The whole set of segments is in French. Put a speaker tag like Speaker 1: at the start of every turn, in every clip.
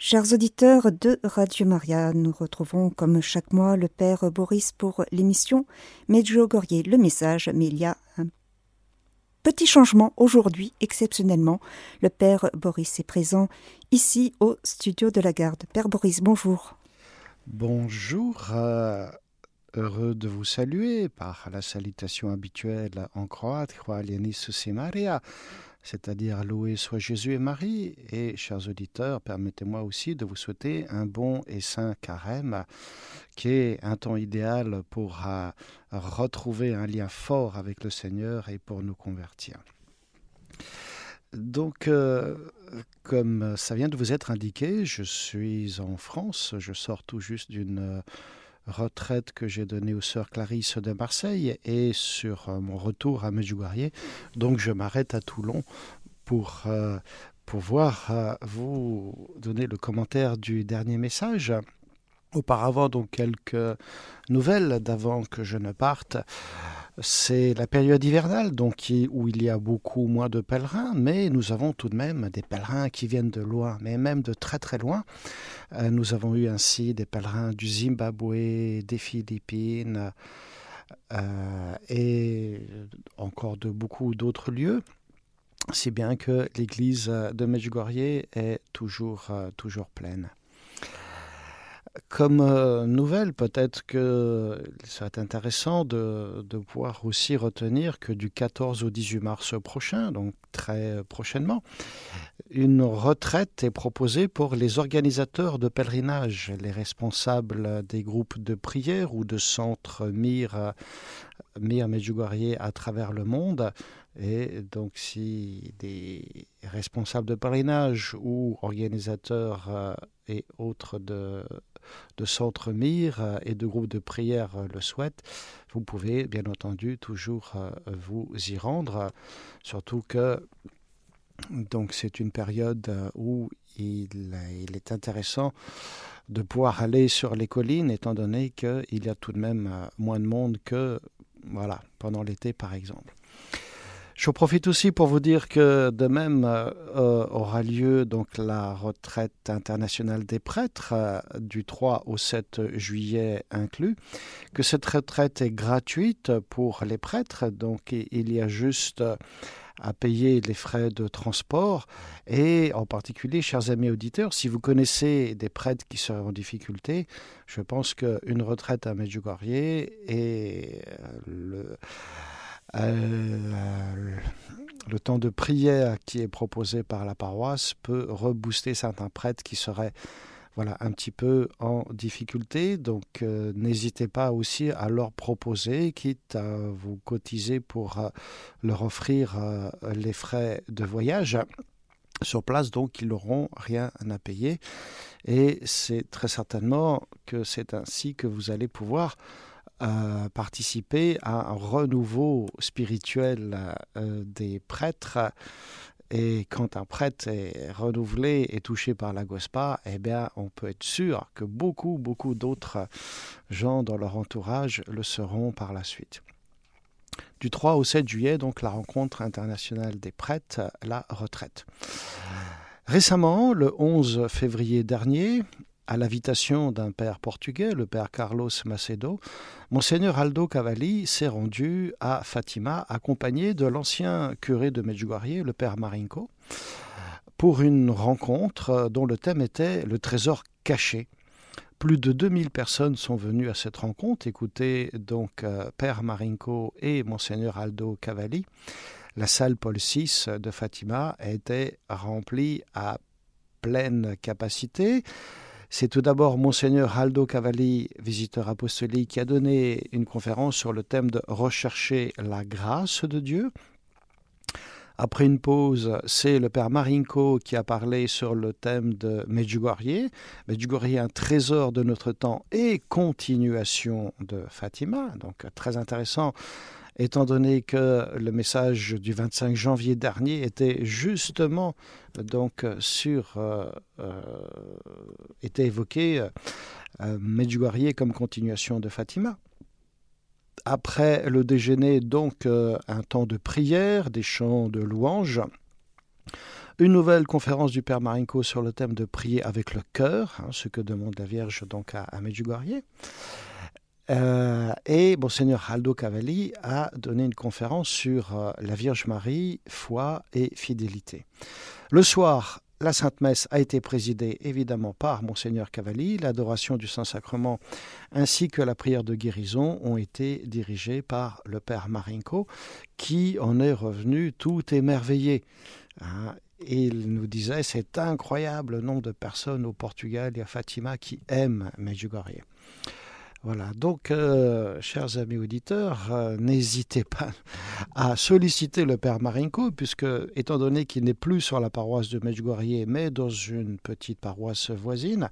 Speaker 1: Chers auditeurs de Radio Maria, nous retrouvons comme chaque mois le Père Boris pour l'émission Medjugorje le message, mais il y a un petit changement aujourd'hui, exceptionnellement. Le Père Boris est présent ici au studio de la garde. Père Boris, bonjour.
Speaker 2: Bonjour, euh, heureux de vous saluer par la salutation habituelle en croate, Maria c'est-à-dire loué soit Jésus et Marie. Et, chers auditeurs, permettez-moi aussi de vous souhaiter un bon et saint carême, qui est un temps idéal pour euh, retrouver un lien fort avec le Seigneur et pour nous convertir. Donc, euh, comme ça vient de vous être indiqué, je suis en France, je sors tout juste d'une retraite que j'ai donnée aux sœurs Clarisse de Marseille et sur euh, mon retour à Medjugorje. Donc je m'arrête à Toulon pour euh, pouvoir euh, vous donner le commentaire du dernier message. Auparavant, donc quelques nouvelles d'avant que je ne parte. C'est la période hivernale, donc où il y a beaucoup moins de pèlerins, mais nous avons tout de même des pèlerins qui viennent de loin, mais même de très très loin. Euh, nous avons eu ainsi des pèlerins du Zimbabwe, des Philippines euh, et encore de beaucoup d'autres lieux. Si bien que l'église de Medjugorje est toujours, euh, toujours pleine. Comme euh, nouvelle, peut-être que serait intéressant de, de, pouvoir aussi retenir que du 14 au 18 mars prochain, donc très prochainement, une retraite est proposée pour les organisateurs de pèlerinage, les responsables des groupes de prière ou de centres Mir, Mir Medjugorje à travers le monde. Et donc, si des responsables de pèlerinage ou organisateurs euh, et autres de de centres MIR euh, et de groupes de prière euh, le souhaitent, vous pouvez bien entendu toujours euh, vous y rendre, surtout que c'est une période où il, il, est intéressant de pouvoir aller sur les collines étant donné qu'il y a tout de même moins de monde que voilà pendant l'été par exemple. Je profite aussi pour vous dire que de même euh, euh, aura lieu donc la retraite internationale des prêtres euh, du 3 au 7 juillet inclus, que cette retraite est gratuite pour les prêtres, donc il y a juste à payer les frais de transport. Et en particulier, chers amis auditeurs, si vous connaissez des prêtres qui seraient en difficulté, je pense qu'une retraite à Medjugorje est le le temps de prière qui est proposé par la paroisse peut rebooster certains prêtres qui seraient voilà, un petit peu en difficulté. Donc euh, n'hésitez pas aussi à leur proposer, quitte à vous cotiser pour euh, leur offrir les frais de voyage. Sur place, donc, ils n'auront rien à payer. Et c'est très certainement que c'est ainsi que vous allez pouvoir participer à un renouveau spirituel euh, des prêtres. Et quand un prêtre est renouvelé et touché par la Gospa, eh bien, on peut être sûr que beaucoup, beaucoup d'autres gens dans leur entourage le seront par la suite. Du 3 au 7 juillet, donc la rencontre internationale des prêtres, la retraite. Récemment, le 11 février dernier, à l'invitation d'un père portugais, le père Carlos Macedo, Monseigneur Aldo Cavalli s'est rendu à Fatima, accompagné de l'ancien curé de Medjugorje, le père Marinko, pour une rencontre dont le thème était le trésor caché. Plus de 2000 personnes sont venues à cette rencontre, écouter donc euh, Père Marinko et Monseigneur Aldo Cavalli. La salle Paul VI de Fatima était remplie à pleine capacité. C'est tout d'abord Monseigneur Aldo Cavalli, visiteur apostolique, qui a donné une conférence sur le thème de rechercher la grâce de Dieu. Après une pause, c'est le père Marinko qui a parlé sur le thème de Medjugorje. Medjugorje, un trésor de notre temps et continuation de Fatima. Donc très intéressant étant donné que le message du 25 janvier dernier était justement donc sur euh, euh, était évoqué euh, Medjugorje comme continuation de Fatima. Après le déjeuner, donc un temps de prière, des chants de louanges. Une nouvelle conférence du Père Marinko sur le thème de prier avec le cœur, hein, ce que demande la Vierge donc à, à. Euh, et Monseigneur Aldo Cavalli a donné une conférence sur euh, la Vierge Marie, foi et fidélité. Le soir, la Sainte Messe a été présidée évidemment par Monseigneur Cavalli. L'adoration du Saint-Sacrement ainsi que la prière de guérison ont été dirigées par le Père Marinko, qui en est revenu tout émerveillé. Hein. Il nous disait c'est incroyable le nombre de personnes au Portugal et à Fatima qui aiment Medjugorje. Voilà, donc, euh, chers amis auditeurs, euh, n'hésitez pas à solliciter le Père Marinko, puisque, étant donné qu'il n'est plus sur la paroisse de Medjugorje, mais dans une petite paroisse voisine,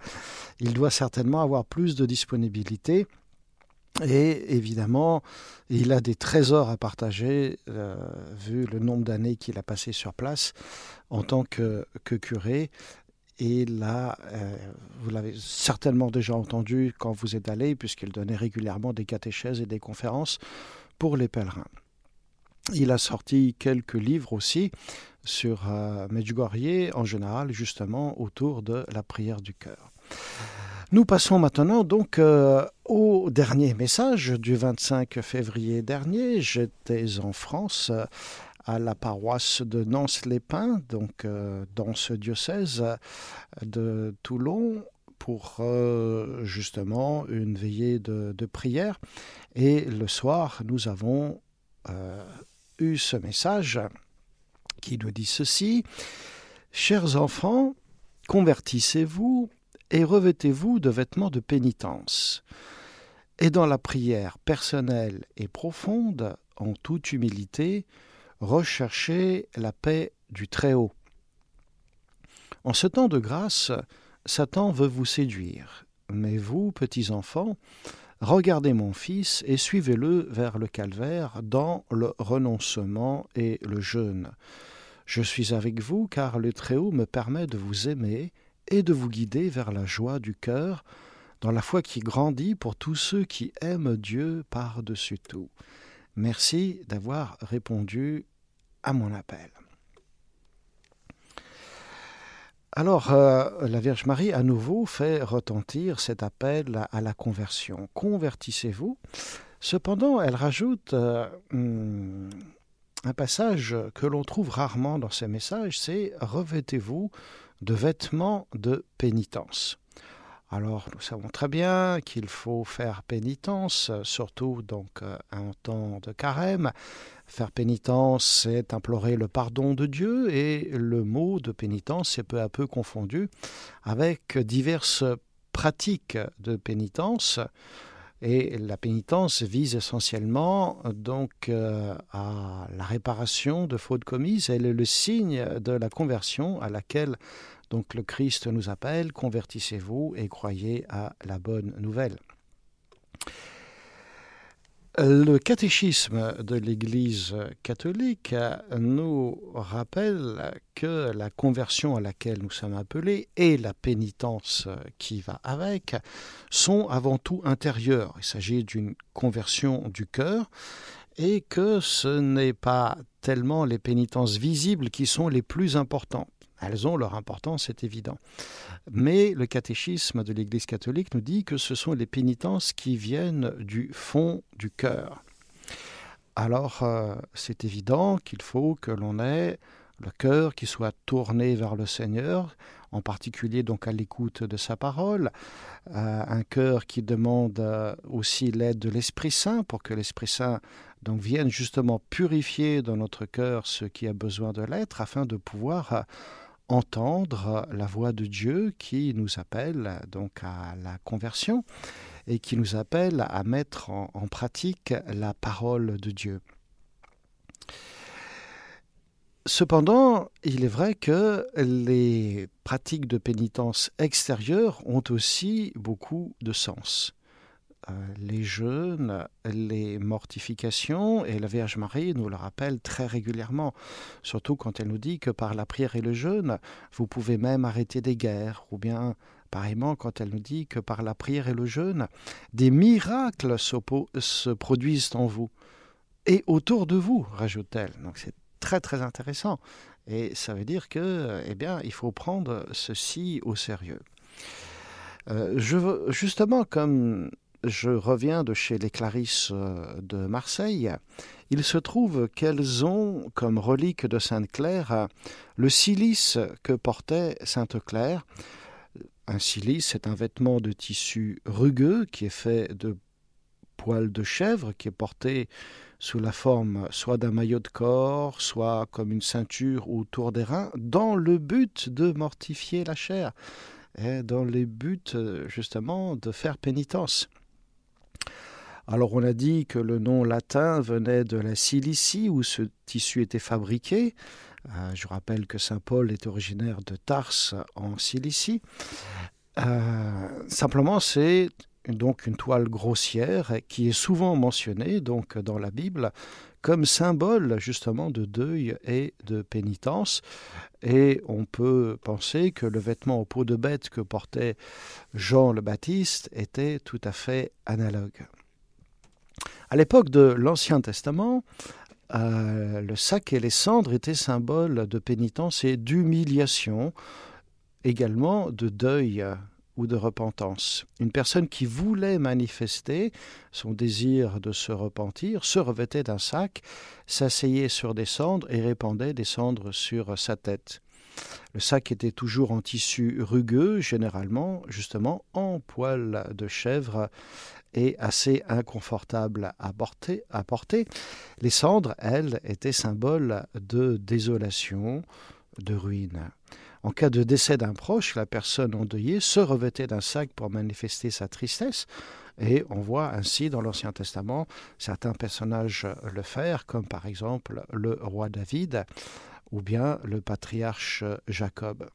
Speaker 2: il doit certainement avoir plus de disponibilité. Et évidemment, il a des trésors à partager, euh, vu le nombre d'années qu'il a passé sur place en tant que, que curé. Et là, euh, vous l'avez certainement déjà entendu quand vous êtes allé, puisqu'il donnait régulièrement des catéchèses et des conférences pour les pèlerins. Il a sorti quelques livres aussi sur euh, Medjugorje en général, justement autour de la prière du cœur. Nous passons maintenant donc euh, au dernier message du 25 février dernier. J'étais en France à la paroisse de Nance-les-Pins, donc euh, dans ce diocèse de Toulon, pour euh, justement une veillée de, prière. Et le soir, nous avons euh, eu ce message qui nous dit ceci. Chers enfants, convertissez-vous et revêtez-vous de vêtements de pénitence. Et dans la prière personnelle et profonde, en toute humilité, recherchez la paix du Très-Haut. En ce temps de grâce, Satan veut vous séduire, mais vous, petits enfants, regardez mon Fils et suivez-le vers le calvaire dans le renoncement et le jeûne. Je suis avec vous car le Très-Haut me permet de vous aimer et de vous guider vers la joie du cœur, dans la foi qui grandit pour tous ceux qui aiment Dieu par-dessus tout. Merci d'avoir répondu à mon appel. Alors, euh, la Vierge Marie, à nouveau, fait retentir cet appel à, la conversion. Convertissez-vous. Cependant, elle rajoute euh, hmm, un passage que l'on trouve rarement dans ces messages, c'est Revêtez-vous de vêtements de pénitence. Alors nous savons très bien qu'il faut faire pénitence, surtout donc euh, en temps de carême. Faire pénitence, c'est implorer le pardon de Dieu et le mot de pénitence est peu à peu confondu avec diverses pratiques de pénitence. Et la pénitence vise essentiellement donc euh, à la réparation de fautes commises. Elle est le signe de la conversion à laquelle donc le Christ nous appelle, convertissez-vous et croyez à la bonne nouvelle. Le catéchisme de l'Église catholique nous rappelle que la conversion à laquelle nous sommes appelés et la pénitence qui va avec sont avant tout intérieures. Il s'agit d'une conversion du cœur et que ce n'est pas tellement les pénitences visibles qui sont les plus importantes. Elles ont leur importance, c'est évident. Mais le catéchisme de l'Église catholique nous dit que ce sont les pénitences qui viennent du fond du cœur. Alors, euh, c'est évident qu'il faut que l'on ait le cœur qui soit tourné vers le Seigneur, en particulier donc à l'écoute de sa parole, euh, un cœur qui demande euh, aussi l'aide de l'Esprit Saint pour que l'Esprit Saint donc vienne justement purifier dans notre cœur ce qui a besoin de l'être afin de pouvoir entendre la voix de Dieu qui nous appelle donc à la conversion et qui nous appelle à mettre en, pratique la parole de Dieu. Cependant, il est vrai que les pratiques de pénitence extérieure ont aussi beaucoup de sens. Euh, les jeûnes, les mortifications, et la Vierge Marie nous le rappelle très régulièrement, surtout quand elle nous dit que par la prière et le jeûne, vous pouvez même arrêter des guerres, ou bien pareillement quand elle nous dit que par la prière et le jeûne, des miracles se produisent en vous et autour de vous, rajoute-t-elle. Donc c'est très très intéressant. Et ça veut dire que, eh bien, il faut prendre ceci au sérieux. Euh, je, justement, comme je reviens de chez les Clarisses euh, de Marseille, il se trouve qu'elles ont comme relique de Sainte-Claire le cilice que portait Sainte-Claire. Un cilice, c'est un vêtement de tissu rugueux qui est fait de poils de chèvre, qui est porté sous la forme soit d'un maillot de corps, soit comme une ceinture autour des reins, dans le but de mortifier la chair, et dans le but justement de faire pénitence. Alors on a dit que le nom latin venait de la Cilicie où ce tissu était fabriqué. Euh, je rappelle que Saint Paul est originaire de Tarse en Cilicie. Euh, simplement c'est donc une toile grossière qui est souvent mentionnée donc dans la Bible comme symbole justement de deuil et de pénitence. Et on peut penser que le vêtement aux peaux de bête que portait Jean le Baptiste était tout à fait analogue. À l'époque de l'Ancien Testament, euh, le sac et les cendres étaient symboles de pénitence et d'humiliation, également de deuil ou de repentance. Une personne qui voulait manifester son désir de se repentir se revêtait d'un sac, s'asseyait sur des cendres et répandait des cendres sur sa tête. Le sac était toujours en tissu rugueux, généralement justement en poil de chèvre et assez inconfortable à porter, à porter. Les cendres, elles, étaient symboles de désolation, de ruine. En cas de décès d'un proche, la personne endeuillée se revêtait d'un sac pour manifester sa tristesse, et on voit ainsi dans l'Ancien Testament certains personnages le faire, comme par exemple le roi David ou bien le patriarche Jacob.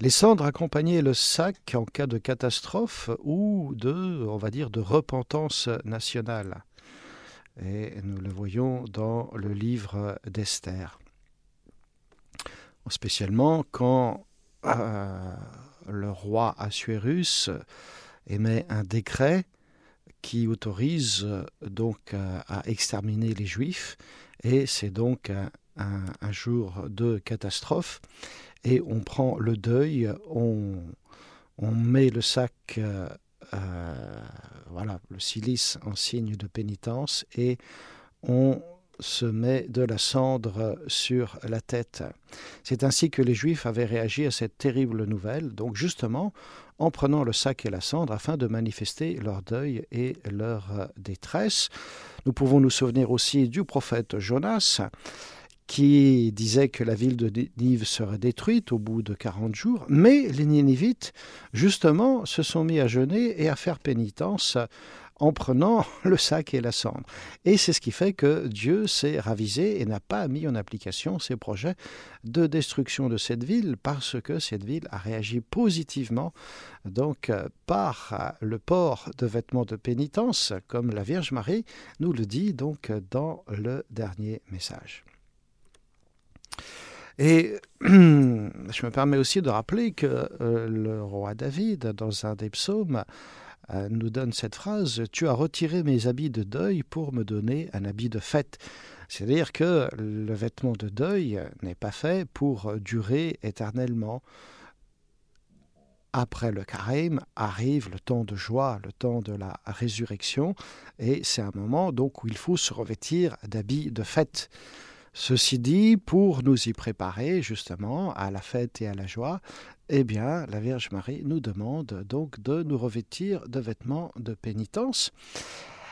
Speaker 2: Les cendres accompagnaient le sac en cas de catastrophe ou de, on va dire, de repentance nationale. Et nous le voyons dans le livre d'Esther spécialement quand euh, le roi Assuérus émet un décret qui autorise euh, donc euh, à exterminer les Juifs, et c'est donc un, jour de catastrophe, et on prend le deuil, on, on met le sac, voilà, le silice en signe de pénitence, et on se met de la cendre sur la tête. C'est ainsi que les Juifs avaient réagi à cette terrible nouvelle, donc justement en prenant le sac et la cendre afin de manifester leur deuil et leur détresse. Nous pouvons nous souvenir aussi du prophète Jonas qui disait que la ville de Nive serait détruite au bout de 40 jours, mais les Ninivites, justement, se sont mis à jeûner et à faire pénitence en prenant le sac et la cendre. Et c'est ce qui fait que Dieu s'est ravisé et n'a pas mis en application ses projets de destruction de cette ville parce que cette ville a réagi positivement donc par le port de vêtements de pénitence comme la Vierge Marie nous le dit donc dans le dernier message. Et je me permets aussi de rappeler que euh, le roi David, dans un des psaumes, euh, nous donne cette phrase Tu as retiré mes habits de deuil pour me donner un habit de fête. C'est-à-dire que le vêtement de deuil n'est pas fait pour durer éternellement. Après le carême arrive le temps de joie, le temps de la résurrection, et c'est un moment donc où il faut se revêtir d'habits de fête. Ceci dit, pour nous y préparer justement à la fête et à la joie, eh bien, la Vierge Marie nous demande donc de nous revêtir de vêtements de pénitence.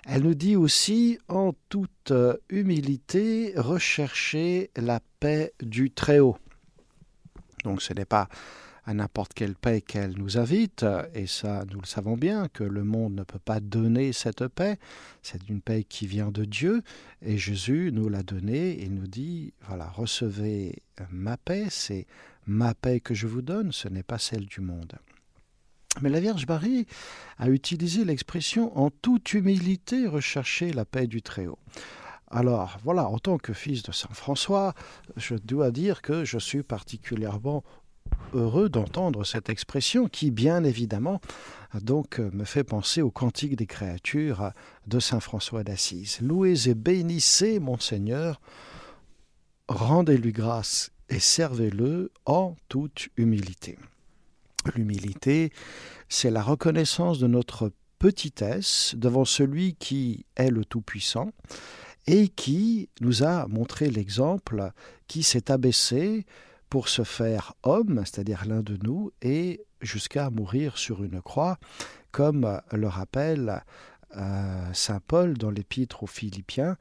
Speaker 2: Elle nous dit aussi, en toute humilité, rechercher la paix du Très-Haut. Donc ce n'est pas à n'importe quelle paix qu'elle nous invite, et ça nous le savons bien, que le monde ne peut pas donner cette paix, c'est une paix qui vient de Dieu, et Jésus nous l'a donnée, il nous dit, voilà, recevez ma paix, c'est ma paix que je vous donne, ce n'est pas celle du monde. Mais la Vierge Marie a utilisé l'expression en toute humilité rechercher la paix du Très-Haut. Alors voilà, en tant que fils de Saint François, je dois dire que je suis particulièrement heureux d'entendre cette expression qui, bien évidemment, donc me fait penser au Cantique des créatures de Saint François d'Assise. Louez et bénissez mon Seigneur, rendez-lui grâce et servez-le en toute humilité. L'humilité, c'est la reconnaissance de notre petitesse devant celui qui est le Tout-Puissant et qui nous a montré l'exemple, qui s'est abaissé pour se faire homme, c'est-à-dire l'un de nous, et jusqu'à mourir sur une croix, comme le rappelle euh, Saint Paul dans l'épître aux Philippiens,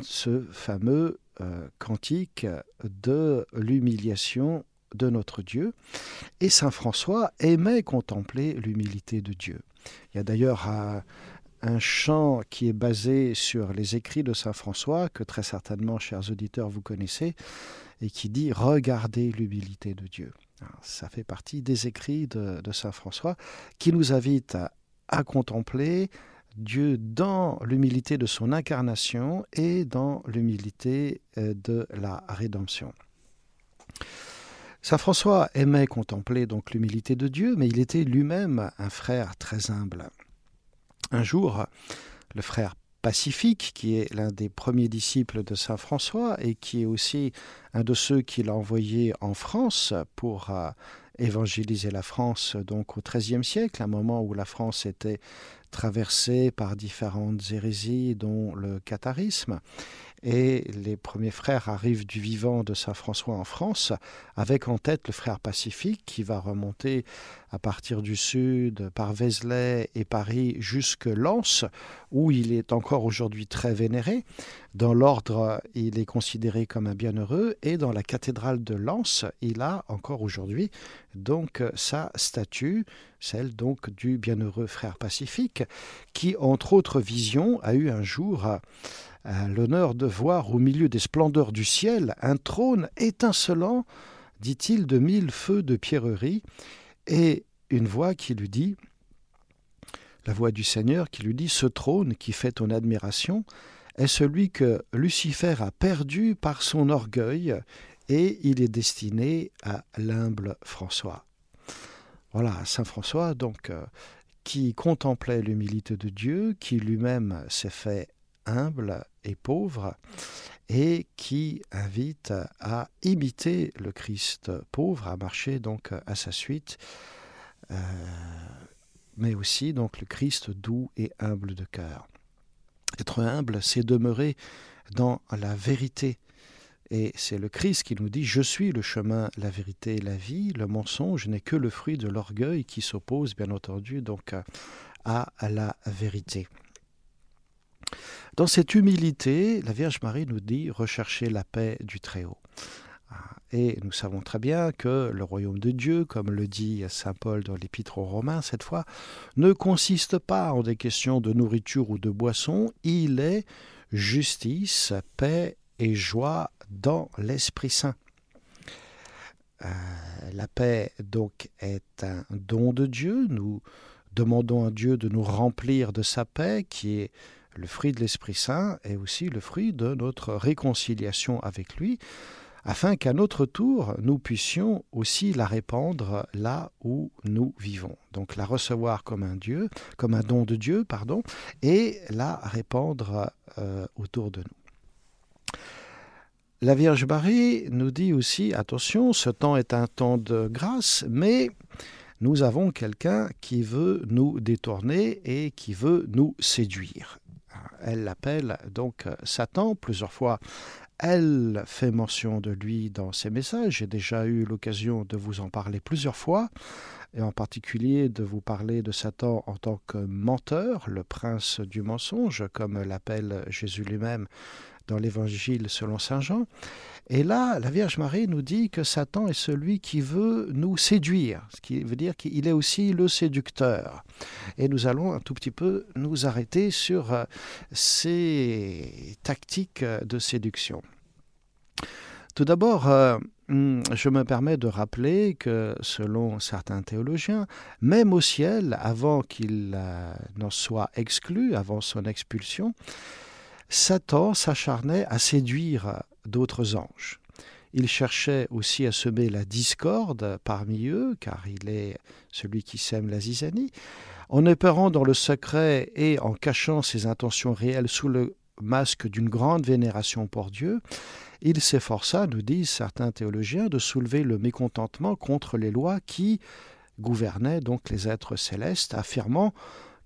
Speaker 2: ce fameux cantique de l'humiliation de notre Dieu. Et Saint François aimait contempler l'humilité de Dieu. Il y a d'ailleurs un, un chant qui est basé sur les écrits de Saint François, que très certainement, chers auditeurs, vous connaissez, et qui dit Regardez l'humilité de Dieu. ça fait partie des écrits de, Saint François qui nous invitent à contempler Dieu dans l'humilité de son incarnation et dans l'humilité euh, de la rédemption. Saint François aimait contempler donc l'humilité de Dieu, mais il était lui-même un frère très humble. Un jour, le frère Pacifique, qui est l'un des premiers disciples de Saint François et qui est aussi un de ceux qu'il a envoyé en France pour euh, évangéliser la France donc au XIIIe siècle, un moment où la France était traversée par différentes hérésies, dont le catharisme et les premiers frères arrivent du vivant de Saint François en France, avec en tête le frère Pacifique qui va remonter à partir du sud par Vézelay et Paris jusque Lens, où il est encore aujourd'hui très vénéré. Dans l'ordre, il est considéré comme un bienheureux, et dans la cathédrale de Lens, il a encore aujourd'hui donc sa statue, celle donc du bienheureux frère Pacifique, qui entre autres visions a eu un jour l'honneur de voir au milieu des splendeurs du ciel un trône étincelant, dit-il, de mille feux de pierrerie, et une voix qui lui dit, la voix du Seigneur qui lui dit, ce trône qui fait ton admiration est celui que Lucifer a perdu par son orgueil, et il est destiné à l'humble François. Voilà, Saint François, donc, euh, qui contemplait l'humilité de Dieu, qui lui-même s'est fait humble et pauvre, et qui invite à imiter le Christ pauvre, à marcher donc à sa suite, euh, mais aussi donc le Christ doux et humble de cœur. Être humble, c'est demeurer dans la vérité. Et c'est le Christ qui nous dit Je suis le chemin, la vérité la vie. Le mensonge n'est que le fruit de l'orgueil qui s'oppose, bien entendu, donc à la vérité. Dans cette humilité, la Vierge Marie nous dit rechercher la paix du Très-Haut. Et nous savons très bien que le royaume de Dieu, comme le dit Saint Paul dans l'Épître aux Romains cette fois, ne consiste pas en des questions de nourriture ou de boisson, il est justice, paix et joie dans l'Esprit Saint. Euh, la paix donc est un don de Dieu, nous demandons à Dieu de nous remplir de sa paix qui est le fruit de l'Esprit Saint est aussi le fruit de notre réconciliation avec lui, afin qu'à notre tour, nous puissions aussi la répandre là où nous vivons. Donc la recevoir comme un Dieu, comme un don de Dieu, pardon, et la répandre euh, autour de nous. La Vierge Marie nous dit aussi, attention, ce temps est un temps de grâce, mais nous avons quelqu'un qui veut nous détourner et qui veut nous séduire elle l'appelle donc euh, Satan plusieurs fois. Elle fait mention de lui dans ses messages. J'ai déjà eu l'occasion de vous en parler plusieurs fois, et en particulier de vous parler de Satan en tant que menteur, le prince du mensonge, comme l'appelle Jésus lui-même dans l'Évangile selon Saint Jean. Et là, la Vierge Marie nous dit que Satan est celui qui veut nous séduire, ce qui veut dire qu'il est aussi le séducteur. Et nous allons un tout petit peu nous arrêter sur euh, ces tactiques de séduction. Tout d'abord, euh, hmm, je me permets de rappeler que, selon certains théologiens, même au ciel, avant qu'il euh, n'en soit exclu, avant son expulsion, Satan s'acharnait à séduire d'autres anges. Il cherchait aussi à semer la discorde parmi eux, car il est celui qui sème la zizanie, en opérant dans le secret et en cachant ses intentions réelles sous le masque d'une grande vénération pour Dieu, il s'efforça, nous disent certains théologiens, de soulever le mécontentement contre les lois qui gouvernaient donc les êtres célestes, affirmant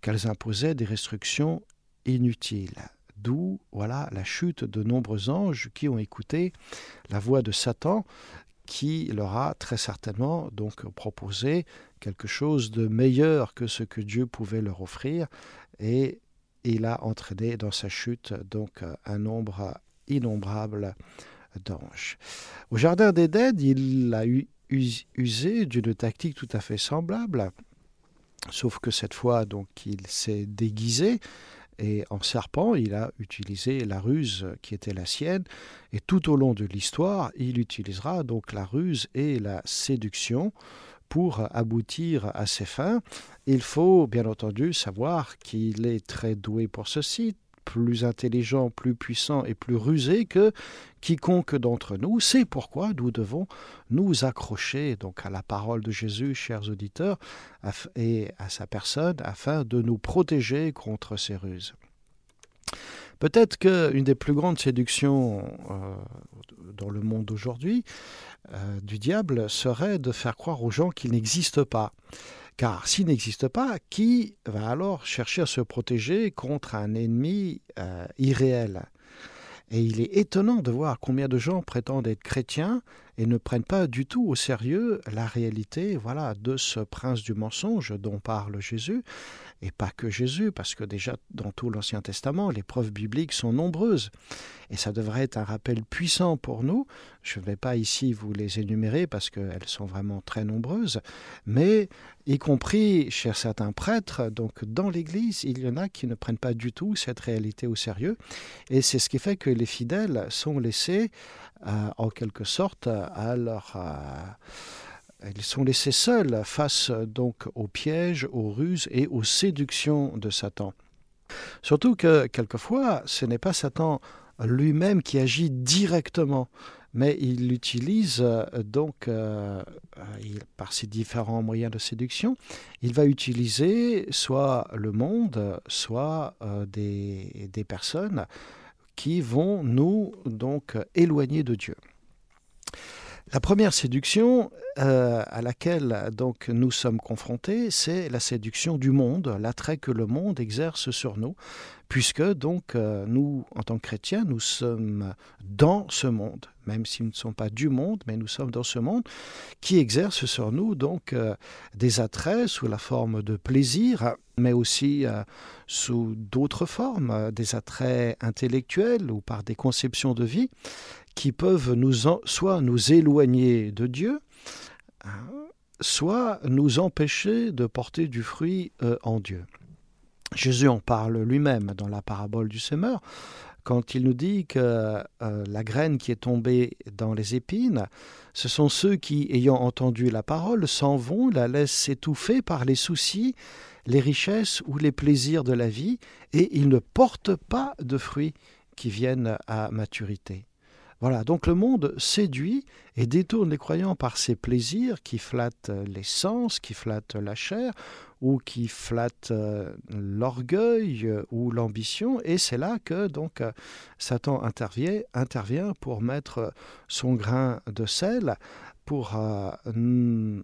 Speaker 2: qu'elles imposaient des restrictions inutiles. D'où voilà la chute de nombreux anges qui ont écouté la voix de Satan qui leur a très certainement donc proposé quelque chose de meilleur que ce que Dieu pouvait leur offrir et il a entraîné dans sa chute donc un nombre innombrable d'anges. Au jardin d'Éden, il a usé d'une tactique tout à fait semblable, sauf que cette fois donc il s'est déguisé et en serpent, il a utilisé la ruse qui était la sienne. Et tout au long de l'histoire, il utilisera donc la ruse et la séduction pour aboutir à ses fins. Il faut bien entendu savoir qu'il est très doué pour ceci, plus intelligent, plus puissant et plus rusé que quiconque d'entre nous. C'est pourquoi nous devons nous accrocher donc à la parole de Jésus, chers auditeurs, et à sa personne, afin de nous protéger contre ces ruses. Peut-être qu'une des plus grandes séductions euh, dans le monde d'aujourd'hui euh, du diable serait de faire croire aux gens qu'il n'existe pas. Car s'il n'existe pas, qui va alors chercher à se protéger contre un ennemi euh, irréel? Et il est étonnant de voir combien de gens prétendent être chrétiens et ne prennent pas du tout au sérieux la réalité voilà, de ce prince du mensonge dont parle Jésus et pas que Jésus, parce que déjà dans tout l'Ancien Testament, les preuves bibliques sont nombreuses. Et ça devrait être un rappel puissant pour nous. Je ne vais pas ici vous les énumérer parce qu'elles sont vraiment très nombreuses, mais y compris chez certains prêtres, donc dans l'Église, il y en a qui ne prennent pas du tout cette réalité au sérieux. Et c'est ce qui fait que les fidèles sont laissés, euh, en quelque sorte, à leur... Euh, ils sont laissés seuls face donc aux pièges, aux ruses et aux séductions de Satan. Surtout que quelquefois, ce n'est pas Satan lui-même qui agit directement, mais il utilise euh, donc euh, par ses différents moyens de séduction, il va utiliser soit le monde, soit euh, des, des personnes qui vont nous donc éloigner de Dieu. La première séduction euh, à laquelle donc nous sommes confrontés, c'est la séduction du monde, l'attrait que le monde exerce sur nous, puisque donc euh, nous, en tant que chrétiens, nous sommes dans ce monde, même si nous ne sommes pas du monde, mais nous sommes dans ce monde qui exerce sur nous donc euh, des attraits sous la forme de plaisir, mais aussi sous d'autres formes, des attraits intellectuels ou par des conceptions de vie qui peuvent nous soit nous éloigner de Dieu, hein, soit nous empêcher de porter du fruit euh, en Dieu. Jésus en parle lui-même dans la parabole du semeur, quand il nous dit que euh, la graine qui est tombée dans les épines, ce sont ceux qui, ayant entendu la parole, s'en vont, la laissent s'étouffer par les soucis, les richesses ou les plaisirs de la vie, et ils ne portent pas de fruits qui viennent à maturité. Voilà, donc le monde séduit et détourne les croyants par ses plaisirs qui flattent les sens, qui flattent la chair, ou qui flattent euh, l'orgueil euh, ou l'ambition, et c'est là que donc euh, Satan intervient, intervient pour mettre son grain de sel, pour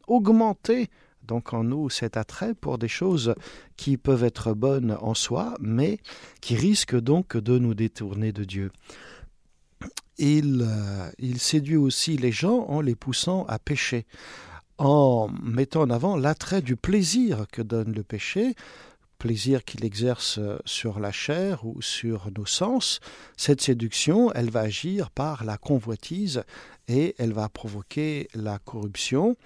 Speaker 2: augmenter donc en nous cet attrait pour des choses qui peuvent être bonnes en soi, mais qui risquent donc de nous détourner de Dieu. Euh, il, séduit aussi les gens en les poussant à pécher, en mettant en avant l'attrait du plaisir que donne le péché, plaisir qu'il exerce sur la chair ou sur nos sens. Cette séduction, elle va agir par la convoitise et elle va provoquer la corruption.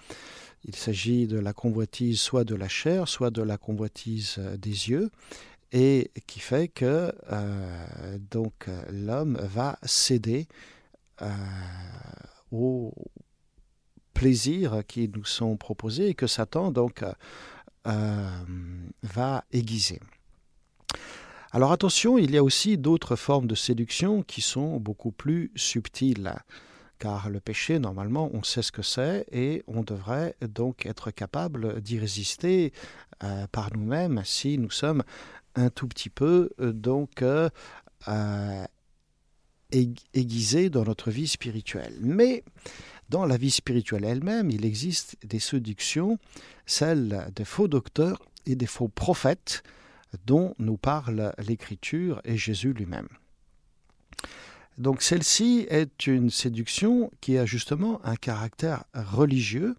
Speaker 2: Il s'agit de la convoitise soit de la chair, soit de la convoitise des yeux et qui fait que euh, donc l'homme va céder euh, aux plaisirs qui nous sont proposés et que Satan donc euh, va aiguiser. Alors attention, il y a aussi d'autres formes de séduction qui sont beaucoup plus subtiles car le péché, normalement, on sait ce que c'est et on devrait donc être capable d'y résister par nous-mêmes si nous sommes un tout petit peu euh, donc euh, aiguisée dans notre vie spirituelle. Mais dans la vie spirituelle elle-même, il existe des séductions, celles des faux docteurs et des faux prophètes dont nous parle l'Écriture et Jésus lui-même. Donc celle-ci est une séduction qui a justement un caractère religieux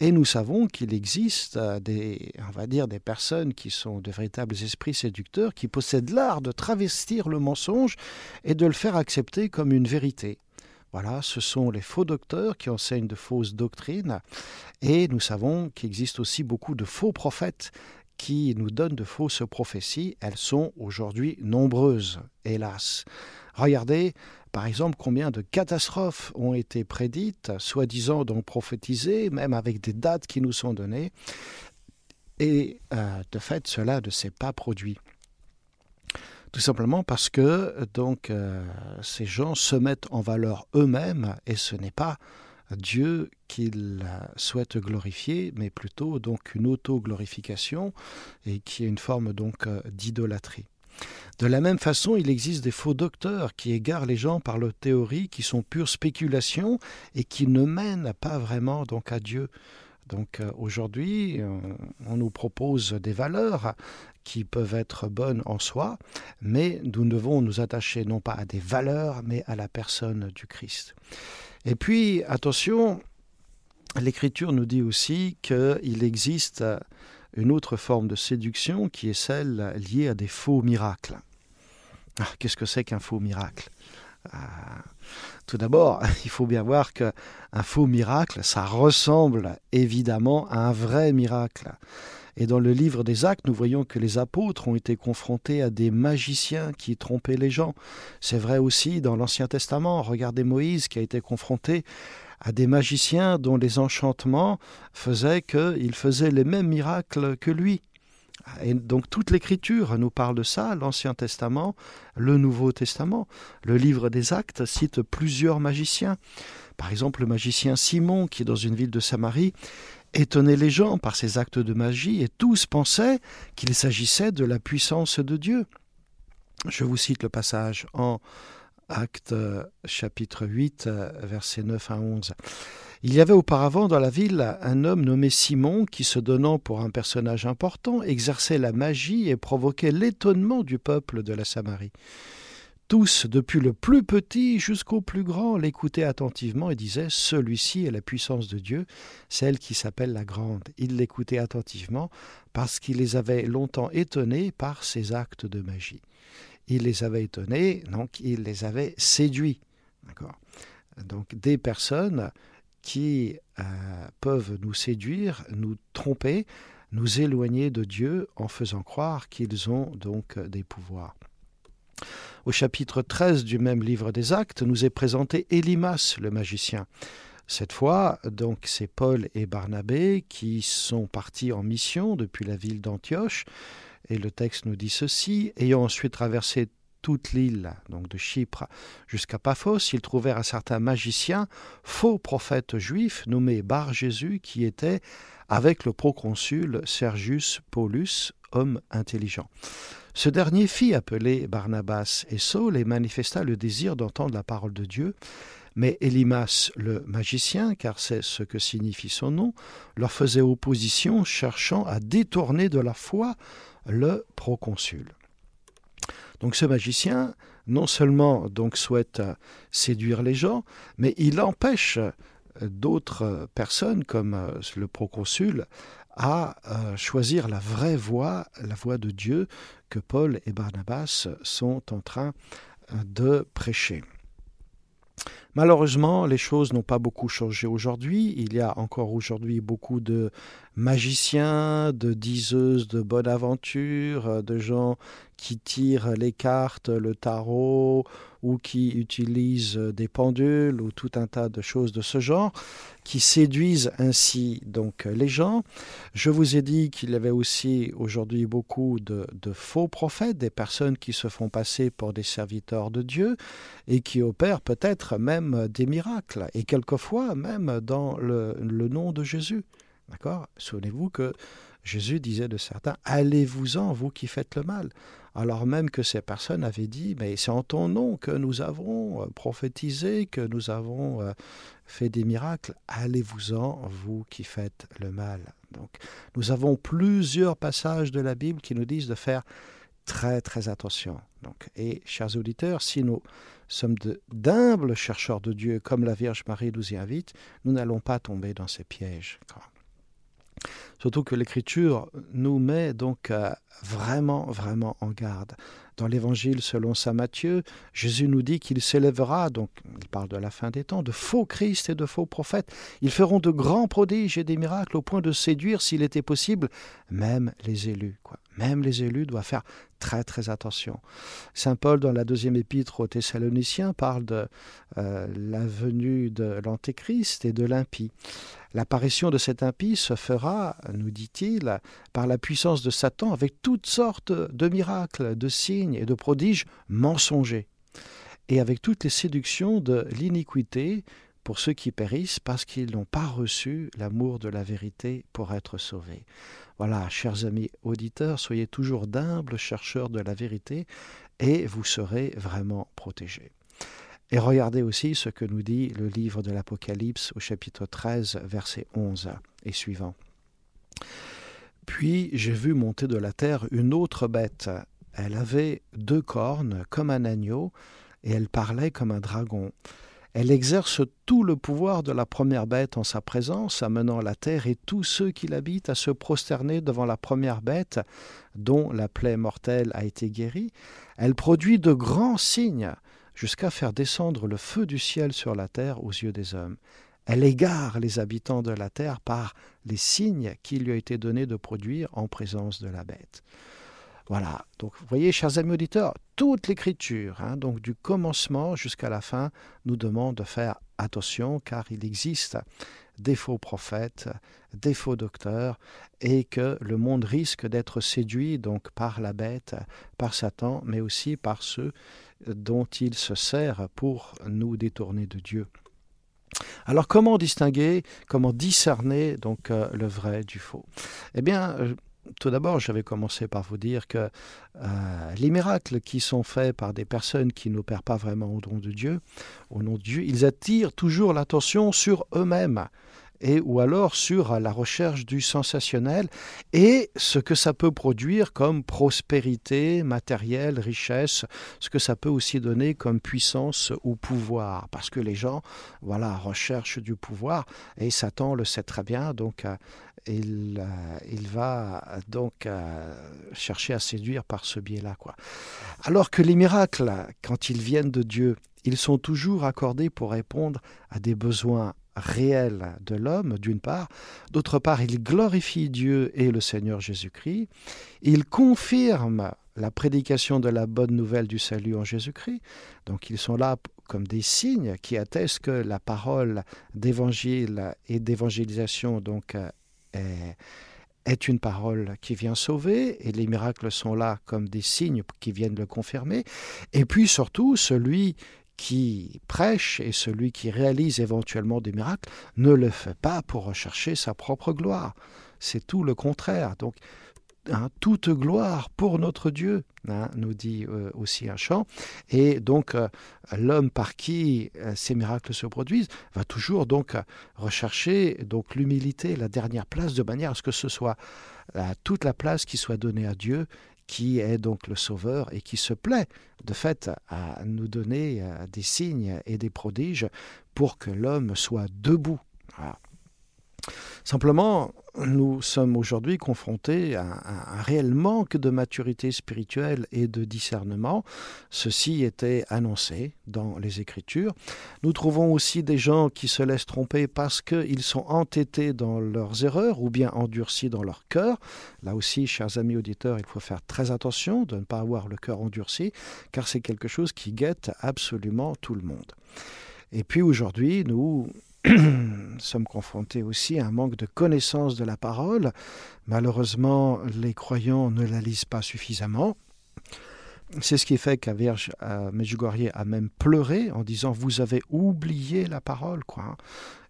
Speaker 2: et nous savons qu'il existe des, on va dire, des personnes qui sont de véritables esprits séducteurs qui possèdent l'art de travestir le mensonge et de le faire accepter comme une vérité. Voilà, ce sont les faux docteurs qui enseignent de fausses doctrines et nous savons qu'il existe aussi beaucoup de faux prophètes qui nous donnent de fausses prophéties. Elles sont aujourd'hui nombreuses, hélas. Regardez, par exemple, combien de catastrophes ont été prédites, soi-disant donc prophétisées, même avec des dates qui nous sont données. Et euh, de fait, cela ne s'est pas produit. Tout simplement parce que donc euh, ces gens se mettent en valeur eux-mêmes et ce n'est pas Dieu qu'ils souhaitent glorifier, mais plutôt donc une auto-glorification et qui est une forme donc euh, d'idolâtrie. De la même façon, il existe des faux docteurs qui égarent les gens par leurs théories qui sont pure spéculation et qui ne mènent pas vraiment donc à Dieu. Donc euh, aujourd'hui, on nous propose des valeurs qui peuvent être bonnes en soi, mais nous devons nous attacher non pas à des valeurs, mais à la personne du Christ. Et puis, attention, l'Écriture nous dit aussi qu'il existe une autre forme de séduction qui est celle liée à des faux miracles. Ah, qu'est-ce que c'est qu'un faux miracle? Ah, Tout d'abord, il faut bien voir qu'un faux miracle, ça ressemble évidemment à un vrai miracle. Et dans le livre des actes, nous voyons que les apôtres ont été confrontés à des magiciens qui trompaient les gens. C'est vrai aussi dans l'Ancien Testament. Regardez Moïse qui a été confronté à des magiciens dont les enchantements faisaient qu'il faisait les mêmes miracles que lui. Et donc toute l'écriture nous parle de ça, l'Ancien Testament, le Nouveau Testament. Le livre des actes cite plusieurs magiciens. Par exemple, le magicien Simon, qui est dans une ville de Samarie, étonnait les gens par ses actes de magie, et tous pensaient qu'il s'agissait de la puissance de Dieu. Je vous cite le passage en Acte chapitre 8, versets 9 à 11. Il y avait auparavant dans la ville un homme nommé Simon qui, se donnant pour un personnage important, exerçait la magie et provoquait l'étonnement du peuple de la Samarie. Tous, depuis le plus petit jusqu'au plus grand, l'écoutaient attentivement et disaient Celui-ci est la puissance de Dieu, celle qui s'appelle la grande. Ils l'écoutaient attentivement parce qu'il les avait longtemps étonnés par ses actes de magie. Il les avait étonnés, donc il les avait séduits. D'accord? Donc des personnes qui euh, peuvent nous séduire, nous tromper, nous éloigner de Dieu en faisant croire qu'ils ont donc des pouvoirs. Au chapitre 13 du même livre des Actes, nous est présenté Élimas, le magicien. Cette fois, donc, c'est Paul et Barnabé qui sont partis en mission depuis la ville d'Antioche. Et le texte nous dit ceci ayant ensuite traversé toute l'île, donc de Chypre, jusqu'à Paphos, ils trouvèrent un certain magicien, faux prophète juif, nommé Bar Jésus, qui était avec le proconsul Sergius Paulus, homme intelligent. Ce dernier fit appeler Barnabas et Saul et manifesta le désir d'entendre la parole de Dieu. Mais Élimas, le magicien, car c'est ce que signifie son nom, leur faisait opposition, cherchant à détourner de la foi le proconsul. Donc ce magicien, non seulement donc souhaite séduire les gens, mais il empêche d'autres personnes, comme le proconsul, à euh, choisir la vraie voie, la voie de Dieu que Paul et Barnabas sont en train de prêcher. Malheureusement, les choses n'ont pas beaucoup changé aujourd'hui. Il y a encore aujourd'hui beaucoup de magiciens, de diseuses de bonne aventure, euh, de gens qui tirent les cartes, le tarot, ou qui utilisent des pendules, ou tout un tas de choses de ce genre, qui séduisent ainsi donc les gens. Je vous ai dit qu'il y avait aussi aujourd'hui beaucoup de, de, faux prophètes, des personnes qui se font passer pour des serviteurs de Dieu et qui opèrent peut-être même des miracles, et quelquefois même dans le, le nom de Jésus. D'accord? Souvenez-vous que Jésus disait de certains Allez-vous-en, vous qui faites le mal. alors même que ces personnes avaient dit, mais c'est en ton nom que nous avons euh, prophétisé, que nous avons euh, fait des miracles, allez-vous-en, vous qui faites le mal. Donc nous avons plusieurs passages de la Bible qui nous disent de faire très très attention. Donc, et chers auditeurs, si nous sommes d'humbles chercheurs de Dieu, comme la Vierge Marie nous y invite, nous n'allons pas tomber dans ces pièges. Surtout que l'Écriture nous met donc euh, vraiment, vraiment en garde. Dans l'Évangile selon Saint Matthieu, Jésus nous dit qu'il s'élèvera, donc il parle de la fin des temps, de faux Christ et de faux prophètes. Ils feront de grands prodiges et des miracles au point de séduire, s'il était possible, même les élus. Quoi. Même les élus doivent faire très très attention. Saint Paul, dans la deuxième épître aux Thessaloniciens, parle de euh, la venue de l'Antéchrist et de l'impie. L'apparition de cet impie se fera, nous dit-il, par la puissance de Satan avec toutes sortes de miracles, de signes et de prodiges mensongers, et avec toutes les séductions de l'iniquité pour ceux qui périssent parce qu'ils n'ont pas reçu l'amour de la vérité pour être sauvés. Voilà, chers amis auditeurs, soyez toujours d'humbles chercheurs de la vérité et vous serez vraiment protégés. Et regardez aussi ce que nous dit le livre de l'Apocalypse au chapitre 13, verset 11 et suivant. Puis j'ai vu monter de la terre une autre bête. Elle avait deux cornes comme un agneau, et elle parlait comme un dragon. Elle exerce tout le pouvoir de la première bête en sa présence, amenant la terre et tous ceux qui l'habitent à se prosterner devant la première bête, dont la plaie mortelle a été guérie. Elle produit de grands signes jusqu'à faire descendre le feu du ciel sur la terre aux yeux des hommes. Elle égare les habitants de la terre par les signes qui lui ont été donnés de produire en présence de la bête. Voilà, donc vous voyez, chers amis auditeurs, toute l'écriture, hein, donc du commencement jusqu'à la fin, nous demande de faire attention car il existe des faux prophètes, des faux docteurs, et que le monde risque d'être séduit donc par la bête, par Satan, mais aussi par ceux dont il se sert pour nous détourner de Dieu. Alors comment distinguer, comment discerner donc euh, le vrai du faux? Eh bien, euh, tout d'abord, j'avais commencé par vous dire que euh, les miracles qui sont faits par des personnes qui n'opèrent pas vraiment au nom de Dieu, au nom de Dieu, ils attirent toujours l'attention sur eux-mêmes et ou alors sur la recherche du sensationnel et ce que ça peut produire comme prospérité matérielle, richesse, ce que ça peut aussi donner comme puissance ou pouvoir parce que les gens voilà recherchent du pouvoir et Satan le sait très bien donc euh, il, euh, il, va donc euh, chercher à séduire par ce biais-là quoi. Alors que les miracles quand ils viennent de Dieu, ils sont toujours accordés pour répondre à des besoins réel de l'homme, d'une part. D'autre part, il glorifie Dieu et le Seigneur Jésus-Christ. Il confirme la prédication de la bonne nouvelle du salut en Jésus-Christ. Donc ils sont là comme des signes qui attestent que la parole d'évangile et d'évangélisation donc est, est une parole qui vient sauver, et les miracles sont là comme des signes qui viennent le confirmer. Et puis surtout, celui qui prêche et celui qui réalise éventuellement des miracles ne le fait pas pour rechercher sa propre gloire. C'est tout le contraire. Donc, hein, toute gloire pour notre Dieu, hein, nous dit euh, aussi un chant. Et donc, euh, l'homme par qui euh, ces miracles se produisent va toujours donc rechercher donc l'humilité, la dernière place, de manière à ce que ce soit toute la place qui soit donnée à Dieu qui est donc le Sauveur et qui se plaît de fait à nous donner euh, des signes et des prodiges pour que l'homme soit debout. Simplement, nous sommes aujourd'hui confrontés à un, réel manque de maturité spirituelle et de discernement. Ceci était annoncé dans les Écritures. Nous trouvons aussi des gens qui se laissent tromper parce qu'ils sont entêtés dans leurs erreurs ou bien endurcis dans leur cœur. Là aussi, chers amis auditeurs, il faut faire très attention de ne pas avoir le cœur endurci, car c'est quelque chose qui guette absolument tout le monde. Et puis aujourd'hui, nous sommes confrontés aussi à un manque de connaissance de la parole. Malheureusement, les croyants ne la lisent pas suffisamment. C'est ce qui fait qu'à Vierge euh, Medjugorje a même pleuré en disant Vous avez oublié la parole. quoi.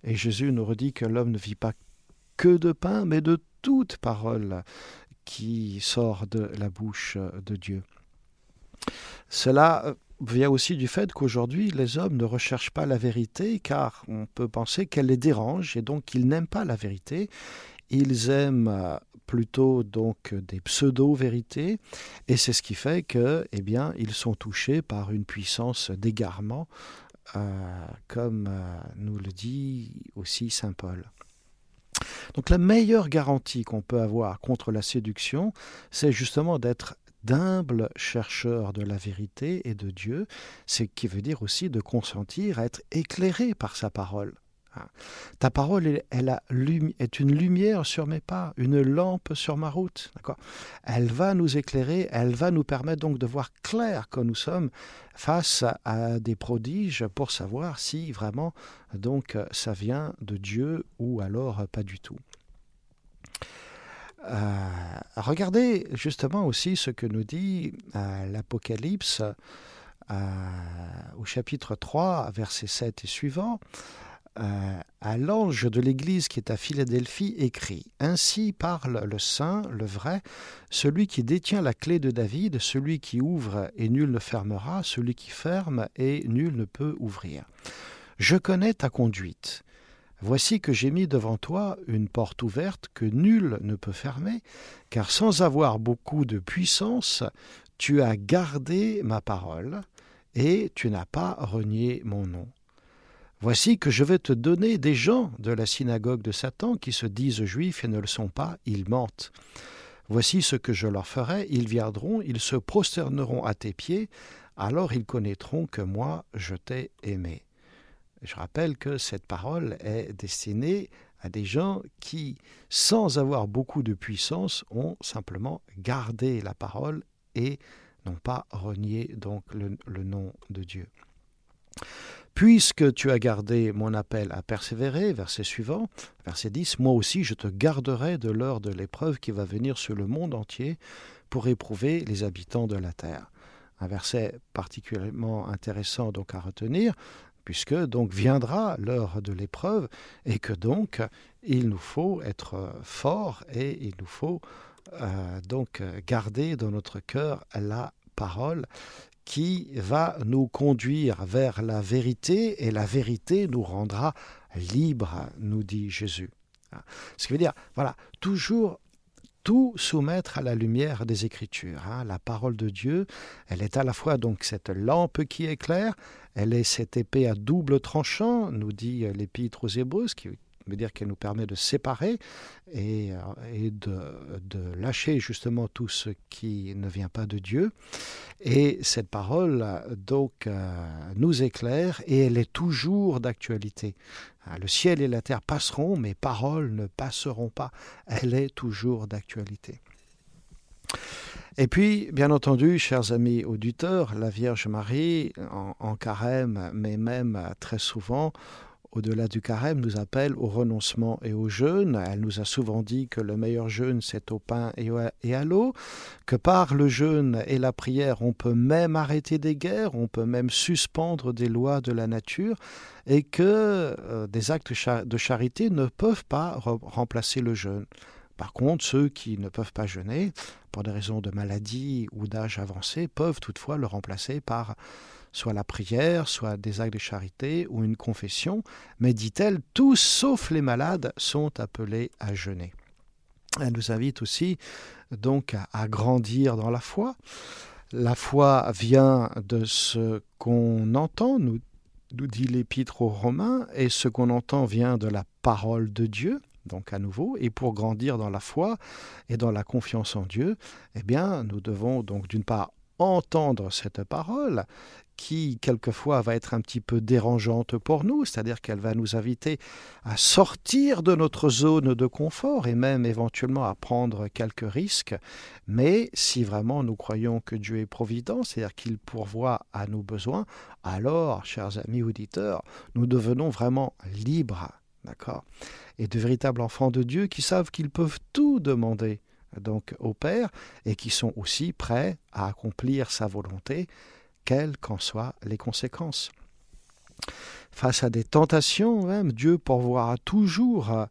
Speaker 2: Et Jésus nous redit que l'homme ne vit pas que de pain, mais de toute parole qui sort de la bouche de Dieu. Cela vient aussi du fait qu'aujourd'hui, les hommes ne recherchent pas la vérité car on peut penser qu'elle les dérange et donc ils n'aiment pas la vérité. Ils aiment euh, plutôt donc des pseudo-vérités et c'est ce qui fait que, eh bien, ils sont touchés par une puissance d'égarement, euh, comme euh, nous le dit aussi saint Paul. Donc la meilleure garantie qu'on peut avoir contre la séduction, c'est justement d'être d'humble chercheur de la vérité et de Dieu, ce qui veut dire aussi de consentir à être éclairé par sa parole. Hein. Ta parole, elle, est une lumière sur mes pas, une lampe sur ma route. Elle va nous éclairer, elle va nous permettre donc de voir clair quand nous sommes face à des prodiges pour savoir si vraiment donc ça vient de Dieu ou alors pas du tout. Euh, regardez justement aussi ce que nous dit euh, l'Apocalypse euh, au chapitre 3, verset 7 et suivant. à l'ange de l'Église qui est à Philadelphie écrit Ainsi parle le Saint, le vrai, celui qui détient la clé de David, celui qui ouvre et nul ne fermera, celui qui ferme et nul ne peut ouvrir. Je connais ta conduite Voici que j'ai mis devant toi une porte ouverte que nul ne peut fermer, car sans avoir beaucoup de puissance, tu as gardé ma parole, et tu n'as pas renié mon nom. Voici que je vais te donner des gens de la synagogue de Satan qui se disent juifs et ne le sont pas, ils mentent. Voici ce que je leur ferai, ils viendront, ils se prosterneront à tes pieds, alors ils connaîtront que moi je t'ai aimé. Je rappelle que cette parole est destinée à des gens qui, sans avoir beaucoup de puissance, ont simplement gardé la parole et n'ont pas renié donc le, nom de Dieu. Puisque tu as gardé mon appel à persévérer, verset suivant, verset 10, moi aussi je te garderai de l'heure de l'épreuve qui va venir sur le monde entier pour éprouver les habitants de la terre. Un verset particulièrement intéressant donc à retenir, puisque donc viendra l'heure de l'épreuve et que donc il nous faut être forts et il nous faut euh, donc garder dans notre cœur la parole qui va nous conduire vers la vérité et la vérité nous rendra libres, nous dit Jésus. Ce qui veut dire, voilà, toujours tout soumettre à la lumière des Écritures. Hein. La parole de Dieu, elle est à la fois donc cette lampe qui éclaire, elle est cette épée à double tranchant, nous dit l'Épître aux Hébreux, ce qui veut dire qu'elle nous permet de séparer et, euh, de, lâcher justement tout ce qui ne vient pas de Dieu. Et cette parole, donc, euh, nous éclaire et elle est toujours d'actualité. Ah, le ciel et la terre passeront, mais paroles ne passeront pas. Elle est toujours d'actualité. Et puis, bien entendu, chers amis auditeurs, la Vierge Marie, en, carême, mais même très souvent, au-delà du carême, nous appelle au renoncement et au jeûne. Elle nous a souvent dit que le meilleur jeûne, c'est au pain et à l'eau, que par le jeûne et la prière, on peut même arrêter des guerres, on peut même suspendre des lois de la nature, et que euh, des actes de charité ne peuvent pas remplacer le jeûne. Par contre, ceux qui ne peuvent pas jeûner, pour des raisons de maladie ou d'âge avancé, peuvent toutefois le remplacer par soit la prière, soit des actes de charité ou une confession, mais dit-elle, tous sauf les malades sont appelés à jeûner. Elle nous invite aussi donc à, grandir dans la foi. La foi vient de ce qu'on entend, nous, nous dit l'épître aux Romains, et ce qu'on entend vient de la parole de Dieu donc à nouveau, et pour grandir dans la foi et dans la confiance en Dieu, eh bien, nous devons donc d'une part entendre cette parole qui quelquefois va être un petit peu dérangeante pour nous, c'est-à-dire qu'elle va nous inviter à sortir de notre zone de confort et même éventuellement à prendre quelques risques. Mais si vraiment nous croyons que Dieu est provident, c'est-à-dire qu'il pourvoit à nos besoins, alors, chers amis auditeurs, nous devenons vraiment libres, Et de véritables enfants de Dieu qui savent qu'ils peuvent tout demander donc au Père et qui sont aussi prêts à accomplir sa volonté quelles qu'en soient les conséquences. Face à des tentations, même, Dieu pourvoira toujours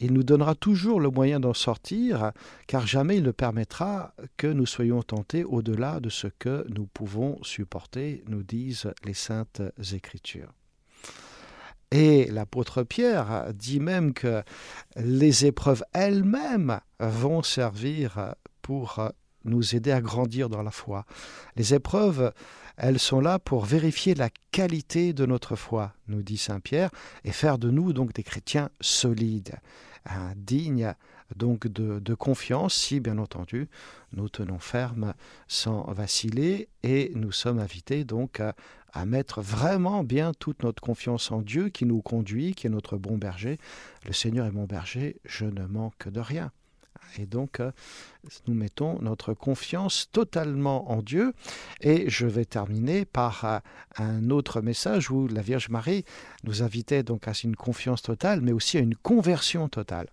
Speaker 2: il nous donnera toujours le moyen d'en sortir, car jamais il ne permettra que nous soyons tentés au-delà de ce que nous pouvons supporter, nous disent les saintes Écritures. Et l'apôtre Pierre dit même que les épreuves elles-mêmes vont servir pour nous aider à grandir dans la foi. Les épreuves, elles sont là pour vérifier la qualité de notre foi, nous dit Saint Pierre, et faire de nous donc des chrétiens solides, hein, dignes donc de, de, confiance si bien entendu nous tenons ferme sans vaciller et nous sommes invités donc à, à mettre vraiment bien toute notre confiance en Dieu qui nous conduit, qui est notre bon berger. Le Seigneur est mon berger, je ne manque de rien. Et donc, euh, nous mettons notre confiance totalement en Dieu. Et je vais terminer par euh, un autre message où la Vierge Marie nous invitait donc à une confiance totale, mais aussi à une conversion totale.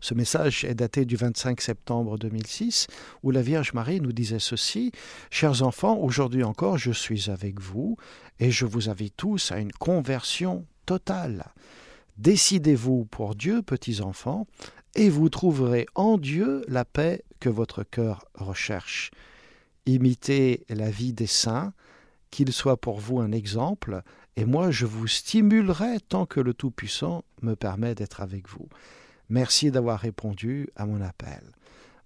Speaker 2: Ce message est daté du 25 septembre 2006, où la Vierge Marie nous disait ceci Chers enfants, aujourd'hui encore, je suis avec vous, et je vous invite tous à une conversion totale. Décidez-vous pour Dieu, petits enfants, et vous trouverez en Dieu la paix que votre cœur recherche. Imitez la vie des saints, qu'il soit pour vous un exemple, et moi je vous stimulerai tant que le Tout-Puissant me permet d'être avec vous. Merci d'avoir répondu à mon appel.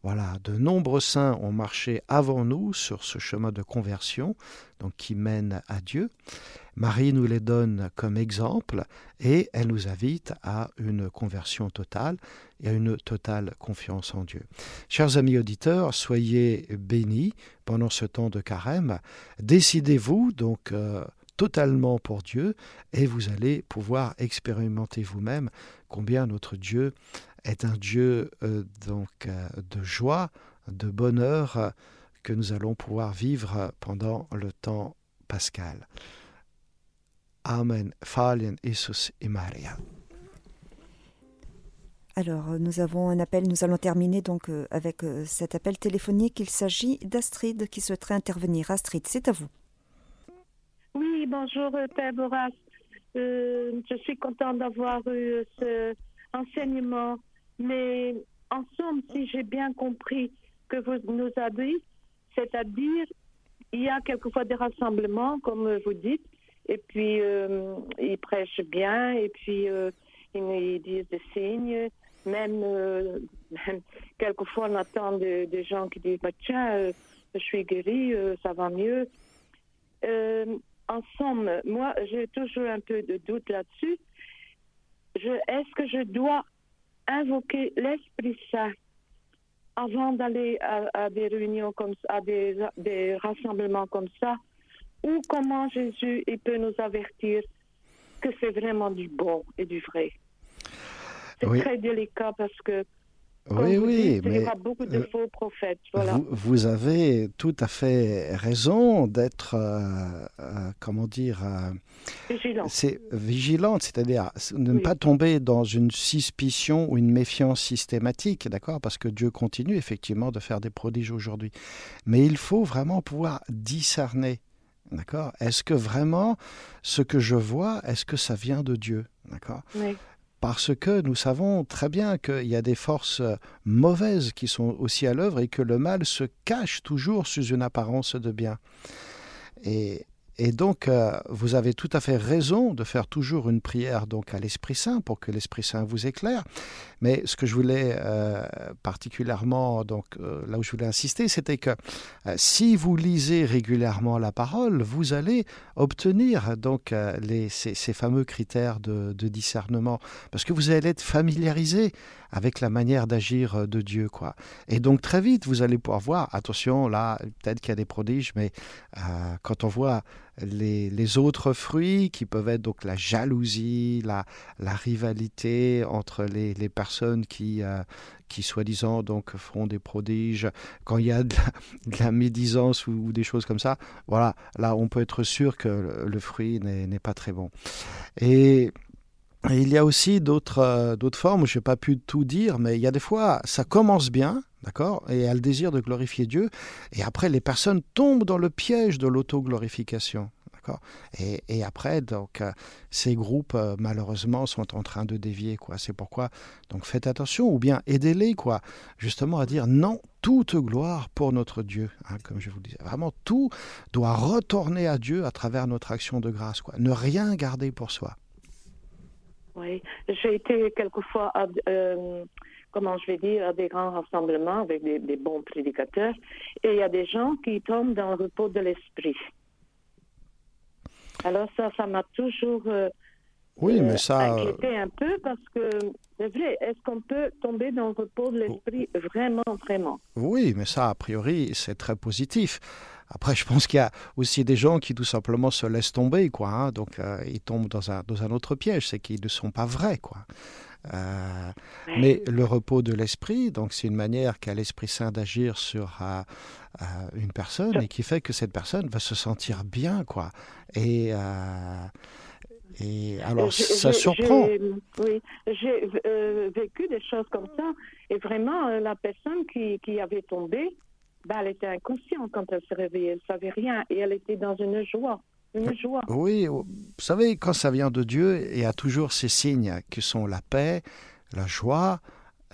Speaker 2: Voilà, de nombreux saints ont marché avant nous sur ce chemin de conversion, donc qui mène à Dieu. Marie nous les donne comme exemple et elle nous invite à une conversion totale et à une totale confiance en Dieu. Chers amis auditeurs, soyez bénis pendant ce temps de carême. Décidez-vous donc euh, totalement pour Dieu et vous allez pouvoir expérimenter vous-même combien notre Dieu est un Dieu euh, donc euh, de joie, de bonheur euh, que nous allons pouvoir vivre pendant le temps pascal. Amen. Fallen Jesus et Maria.
Speaker 1: Alors, nous avons un appel, nous allons terminer donc avec cet appel téléphonique. Il s'agit d'Astrid qui souhaiterait intervenir. Astrid, c'est à vous.
Speaker 3: Oui, bonjour Père Boras. je suis contente d'avoir eu ce enseignement mais en somme, si j'ai bien compris que vous nous avez dit, c'est-à-dire, il y a quelquefois des rassemblements, comme vous dites, et puis euh, ils prêchent bien, et puis euh, ils, disent des signes. Même, euh, quelquefois, on attend des, gens qui disent bah, Tiens, je suis guéri, ça va mieux. En somme, moi, j'ai toujours un peu de doute là-dessus. Est-ce que je dois invoquer l'Esprit Saint avant d'aller à, des réunions comme ça, à des, des, rassemblements comme ça, ou comment Jésus il peut nous avertir que c'est vraiment du bon et du vrai? C'est très délicat parce que
Speaker 2: oui, oui, mais
Speaker 3: il y aura beaucoup de faux prophètes.
Speaker 2: Vous, avez tout à fait raison d'être, euh, euh, comment dire, euh, c'est vigilante, c'est-à-dire ne pas tomber dans une suspicion ou une méfiance systématique, d'accord Parce que Dieu continue effectivement de faire des prodiges aujourd'hui, mais il faut vraiment pouvoir discerner. D'accord. Est-ce que vraiment ce que je vois, est-ce que ça vient de Dieu D'accord. Oui parce que nous savons très bien qu'il y a des forces mauvaises qui sont aussi à l'œuvre et que le mal se cache toujours sous une apparence de bien. Et donc, euh, vous avez tout à fait raison de faire toujours une prière donc à l'Esprit Saint pour que l'Esprit Saint vous éclaire. Mais ce que je voulais euh, particulièrement, donc euh, là où je voulais insister, c'était que si vous lisez régulièrement la parole, vous allez obtenir donc ces, fameux critères de, discernement, parce que vous allez être familiarisé avec la manière d'agir de Dieu, quoi. Et donc très vite, vous allez pouvoir voir. Attention, là, peut-être qu'il y a des prodiges, mais quand on voit les, autres fruits qui peuvent être donc la jalousie, la, rivalité entre les, personnes qui, euh, qui soi-disant donc feront des prodiges, quand il y a de la, médisance ou, des choses comme ça, voilà, là on peut être sûr que le, fruit n'est pas très bon. Et, il y a aussi d'autres euh, formes, je n'ai pas pu tout dire, mais il y a des fois, ça commence bien, D'accord Et a le désir de glorifier Dieu. Et après, les personnes tombent dans le piège de l'auto-glorification. et, et, après, donc, euh, ces groupes, euh, malheureusement, sont en train de dévier. Quoi. C'est pourquoi, donc, faites attention, ou bien aidez-les, quoi, justement, à dire non, toute gloire pour notre Dieu. Hein, comme je vous disais, vraiment, tout doit retourner à Dieu à travers notre action de grâce. Quoi. Ne rien garder pour soi.
Speaker 3: Oui, j'ai été quelquefois à, euh, comment je vais dire, à des grands rassemblements avec des, des bons prédicateurs, et il y a des gens qui tombent dans le repos de l'esprit. Alors ça, ça m'a toujours euh,
Speaker 2: oui, mais ça,
Speaker 3: euh, inquiété un peu parce que c'est vrai, est-ce qu'on peut tomber dans le repos de l'esprit vraiment, vraiment?
Speaker 2: Oui, mais ça, a priori, c'est très positif. Après, je pense qu'il y a aussi des gens qui tout simplement se laissent tomber, quoi. Hein, donc, euh, ils tombent dans un, dans un autre piège, c'est qu'ils ne sont pas vrais, quoi. Euh, mais le repos de l'esprit, donc c'est une manière qu'a l'Esprit Saint d'agir sur euh, euh, une personne et qui fait que cette personne va se sentir bien, quoi. Et et alors, ça surprend.
Speaker 3: Oui, j'ai vécu des choses comme ça. Et vraiment, la personne qui, qui avait tombé, ben, elle était inconsciente quand elle se réveillait. Elle ne savait rien. Et elle était dans une joie. Une joie.
Speaker 2: Oui, vous savez, quand ça vient de Dieu, il y a toujours ces signes qui sont la paix, la joie,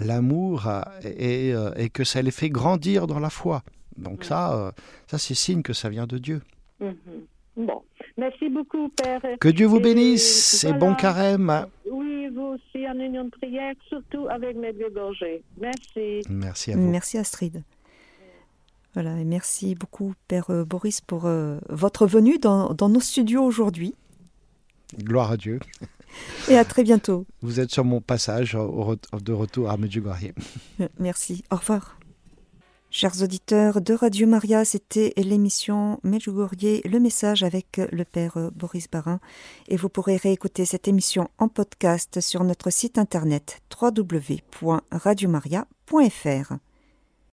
Speaker 2: l'amour, et, et, que ça les fait grandir dans la foi. Donc ça, ça c'est signe que ça vient de Dieu.
Speaker 3: Mm -hmm. Bon, merci beaucoup, Père.
Speaker 2: Que Dieu vous bénisse et, voilà. bon carême.
Speaker 3: Oui, vous aussi en union de prière, surtout avec mes deux gorgées. Merci.
Speaker 2: Merci à vous.
Speaker 1: Merci Astrid. Voilà, et merci beaucoup, Père Boris, pour euh, votre venue dans, dans nos studios aujourd'hui.
Speaker 2: Gloire à Dieu.
Speaker 1: Et à très bientôt.
Speaker 2: Vous êtes sur mon passage au, de retour à Medjugorje.
Speaker 1: Merci. Au revoir. Chers auditeurs de Radio Maria, c'était l'émission Medjugorje, le message avec le Père Boris Barin. Et vous pourrez réécouter cette émission en podcast sur notre site internet www.radiomaria.fr.